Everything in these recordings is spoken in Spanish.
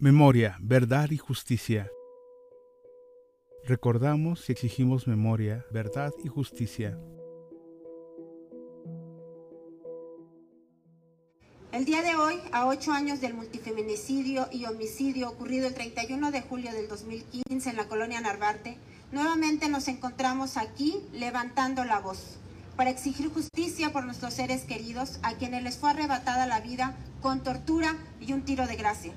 Memoria, verdad y justicia. Recordamos y exigimos memoria, verdad y justicia. El día de hoy, a ocho años del multifeminicidio y homicidio ocurrido el 31 de julio del 2015 en la colonia Narvarte, nuevamente nos encontramos aquí levantando la voz para exigir justicia por nuestros seres queridos a quienes les fue arrebatada la vida con tortura y un tiro de gracia.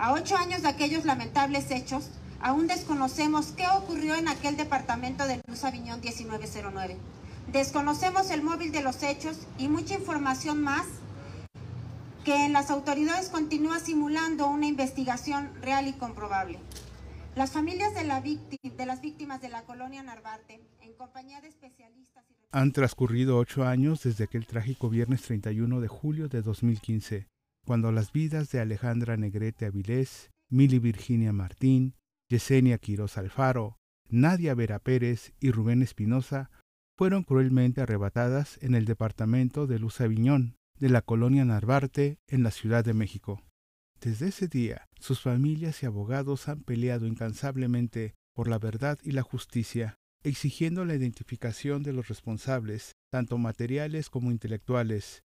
A ocho años de aquellos lamentables hechos, aún desconocemos qué ocurrió en aquel departamento de Luz Aviñón 1909. Desconocemos el móvil de los hechos y mucha información más que en las autoridades continúa simulando una investigación real y comprobable. Las familias de, la de las víctimas de la colonia Narvarte, en compañía de especialistas... Y... Han transcurrido ocho años desde aquel trágico viernes 31 de julio de 2015 cuando las vidas de Alejandra Negrete Avilés, Mili Virginia Martín, Yesenia Quiroz Alfaro, Nadia Vera Pérez y Rubén Espinosa fueron cruelmente arrebatadas en el departamento de Luz Aviñón, de la colonia Narvarte, en la Ciudad de México. Desde ese día, sus familias y abogados han peleado incansablemente por la verdad y la justicia, exigiendo la identificación de los responsables, tanto materiales como intelectuales,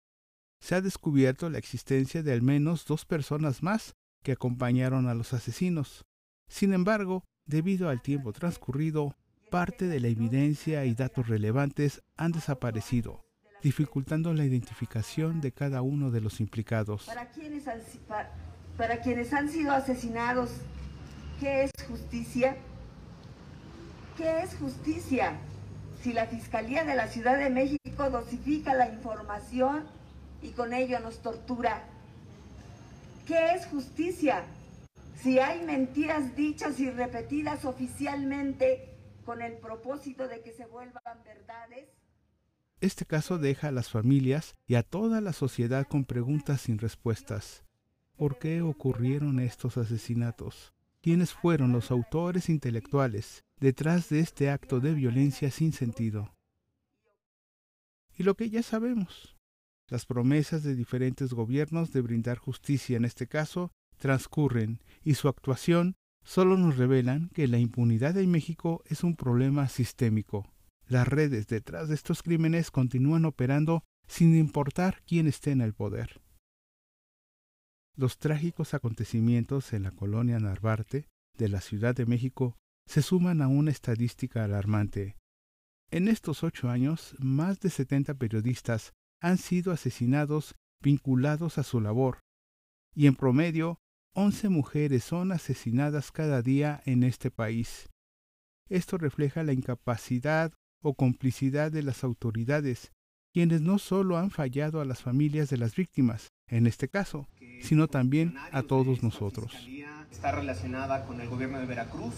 se ha descubierto la existencia de al menos dos personas más que acompañaron a los asesinos. Sin embargo, debido al tiempo transcurrido, parte de la evidencia y datos relevantes han desaparecido, dificultando la identificación de cada uno de los implicados. Para quienes han, para quienes han sido asesinados, ¿qué es justicia? ¿Qué es justicia? Si la Fiscalía de la Ciudad de México dosifica la información y con ello nos tortura. ¿Qué es justicia? Si hay mentiras dichas y repetidas oficialmente con el propósito de que se vuelvan verdades. Este caso deja a las familias y a toda la sociedad con preguntas sin respuestas. ¿Por qué ocurrieron estos asesinatos? ¿Quiénes fueron los autores intelectuales detrás de este acto de violencia sin sentido? Y lo que ya sabemos, las promesas de diferentes gobiernos de brindar justicia en este caso transcurren y su actuación solo nos revelan que la impunidad en México es un problema sistémico. Las redes detrás de estos crímenes continúan operando sin importar quién esté en el poder. Los trágicos acontecimientos en la colonia Narvarte de la Ciudad de México se suman a una estadística alarmante. En estos ocho años, más de 70 periodistas han sido asesinados vinculados a su labor, y en promedio 11 mujeres son asesinadas cada día en este país. Esto refleja la incapacidad o complicidad de las autoridades, quienes no solo han fallado a las familias de las víctimas, en este caso, sino también a todos nosotros. ¿Está relacionada con el gobierno de Veracruz?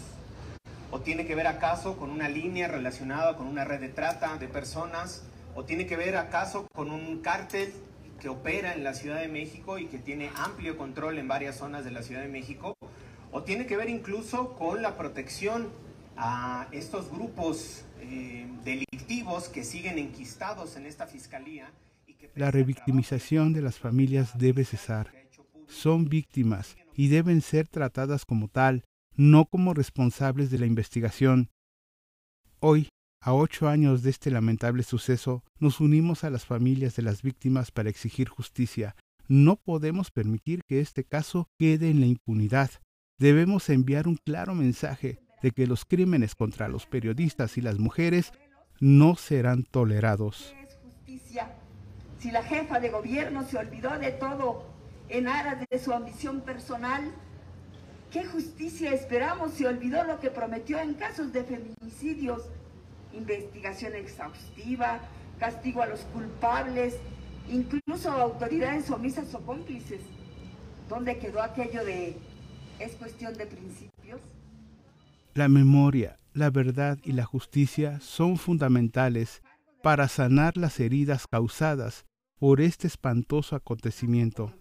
¿O tiene que ver acaso con una línea relacionada con una red de trata de personas? ¿O tiene que ver acaso con un cártel que opera en la Ciudad de México y que tiene amplio control en varias zonas de la Ciudad de México? ¿O tiene que ver incluso con la protección a estos grupos eh, delictivos que siguen enquistados en esta fiscalía? la revictimización de las familias debe cesar. Son víctimas y deben ser tratadas como tal, no como responsables de la investigación. Hoy a ocho años de este lamentable suceso, nos unimos a las familias de las víctimas para exigir justicia. No podemos permitir que este caso quede en la impunidad. Debemos enviar un claro mensaje de que los crímenes contra los periodistas y las mujeres no serán tolerados. ¿Qué es justicia? Si la jefa de gobierno se olvidó de todo en aras de su ambición personal, ¿qué justicia esperamos si olvidó lo que prometió en casos de feminicidios investigación exhaustiva, castigo a los culpables, incluso autoridades omisas o cómplices. ¿Dónde quedó aquello de es cuestión de principios? La memoria, la verdad y la justicia son fundamentales para sanar las heridas causadas por este espantoso acontecimiento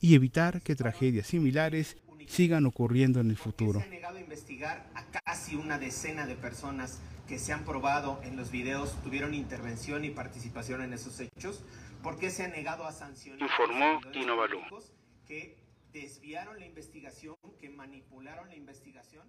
y evitar que tragedias similares sigan ocurriendo en el futuro. Se ha negado a investigar a casi una decena de personas que se han probado en los videos tuvieron intervención y participación en esos hechos. ¿Por qué se ha negado a sancionar? Informó Inovalú. Que desviaron la investigación, que manipularon la investigación